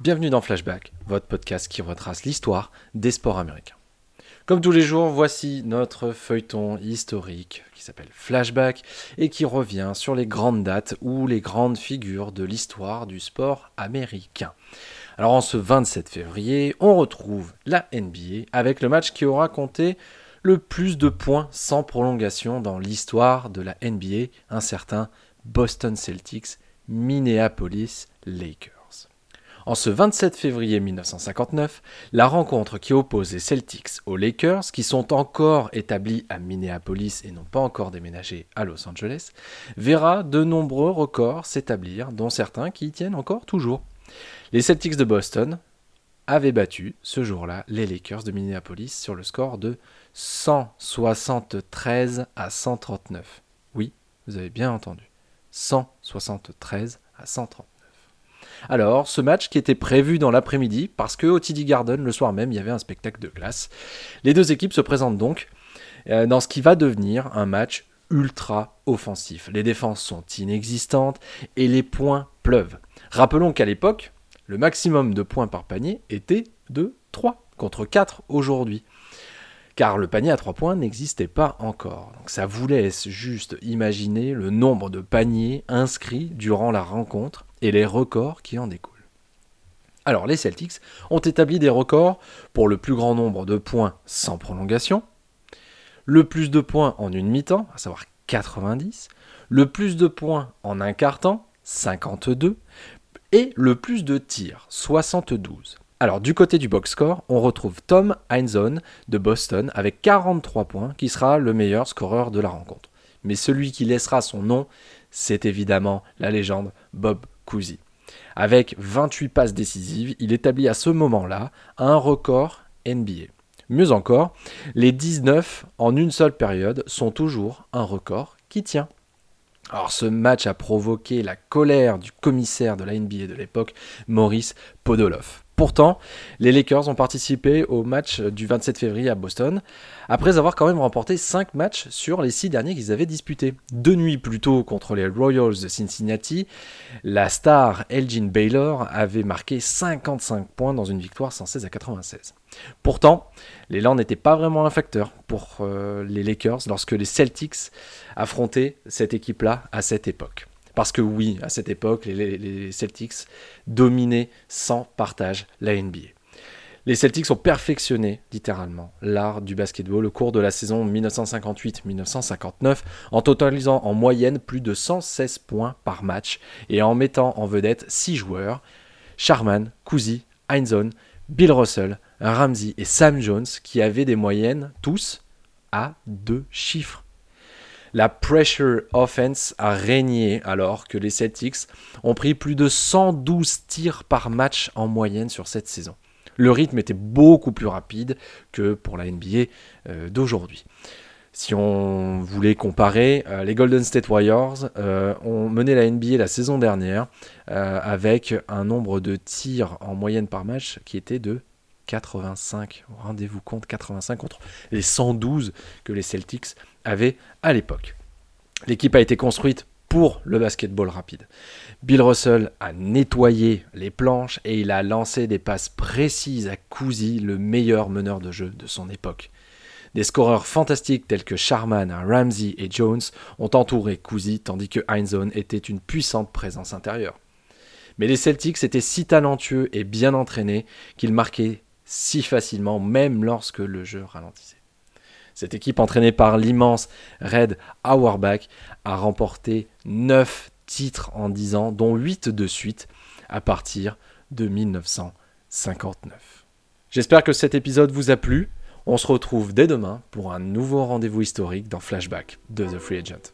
Bienvenue dans Flashback, votre podcast qui retrace l'histoire des sports américains. Comme tous les jours, voici notre feuilleton historique qui s'appelle Flashback et qui revient sur les grandes dates ou les grandes figures de l'histoire du sport américain. Alors en ce 27 février, on retrouve la NBA avec le match qui aura compté le plus de points sans prolongation dans l'histoire de la NBA, un certain Boston Celtics Minneapolis Lakers. En ce 27 février 1959, la rencontre qui oppose les Celtics aux Lakers, qui sont encore établis à Minneapolis et n'ont pas encore déménagé à Los Angeles, verra de nombreux records s'établir, dont certains qui y tiennent encore toujours. Les Celtics de Boston avaient battu ce jour-là les Lakers de Minneapolis sur le score de 173 à 139. Oui, vous avez bien entendu. 173 à 139. Alors, ce match qui était prévu dans l'après-midi, parce que au Garden, le soir même, il y avait un spectacle de glace. Les deux équipes se présentent donc euh, dans ce qui va devenir un match ultra offensif. Les défenses sont inexistantes et les points pleuvent. Rappelons qu'à l'époque, le maximum de points par panier était de 3 contre 4 aujourd'hui. Car le panier à 3 points n'existait pas encore. Donc ça vous laisse juste imaginer le nombre de paniers inscrits durant la rencontre et les records qui en découlent. Alors les Celtics ont établi des records pour le plus grand nombre de points sans prolongation, le plus de points en une mi-temps, à savoir 90, le plus de points en un quart-temps, 52, et le plus de tirs, 72. Alors du côté du box score, on retrouve Tom Heinzon de Boston avec 43 points, qui sera le meilleur scoreur de la rencontre. Mais celui qui laissera son nom, c'est évidemment la légende Bob Avec 28 passes décisives, il établit à ce moment-là un record NBA. Mieux encore, les 19 en une seule période sont toujours un record qui tient. Alors ce match a provoqué la colère du commissaire de la NBA de l'époque, Maurice Podoloff. Pourtant, les Lakers ont participé au match du 27 février à Boston, après avoir quand même remporté 5 matchs sur les 6 derniers qu'ils avaient disputés. Deux nuits plus tôt contre les Royals de Cincinnati, la star Elgin Baylor avait marqué 55 points dans une victoire 116 à 96. Pourtant, l'élan n'était pas vraiment un facteur pour euh, les Lakers lorsque les Celtics affrontaient cette équipe-là à cette époque. Parce que oui, à cette époque, les, Celtics dominaient sans partage la NBA. Les Celtics ont perfectionné littéralement l'art du basketball au cours de la saison 1958-1959 en totalisant en moyenne plus de 116 points par match et en mettant en vedette 6 joueurs Sharman, Cousy, Heinzon, Bill Russell, Ramsey et Sam Jones qui avaient des moyennes tous à deux chiffres. La pressure offense a régné alors que les Celtics ont pris plus de 112 tirs par match en moyenne sur cette saison. Le rythme était beaucoup plus rapide que pour la NBA euh, d'aujourd'hui. Si on voulait comparer, euh, les Golden State Warriors euh, ont mené la NBA la saison dernière avec un nombre de tirs en moyenne par match qui était de 85. Rendez-vous compte, 85 contre les 112 que les Celtics avaient à l'époque. L'équipe a été construite pour le basketball rapide. Bill Russell a nettoyé les planches et il a lancé des passes précises à Cousy, le meilleur meneur de jeu de son époque. Des scoreurs fantastiques tels que Sharman, Ramsey et Jones ont entouré Cousy tandis que Heinzone était une puissante présence intérieure. Mais les Celtics étaient si talentueux et bien entraînés qu'ils marquaient si facilement, même lorsque le jeu ralentissait. Cette équipe entraînée par l'immense Red Auerbach a remporté 9 titres en 10 ans, dont 8 de suite à partir de 1959. J'espère que cet épisode vous a plu. On se retrouve dès demain pour un nouveau rendez-vous historique dans Flashback de The Free Agent.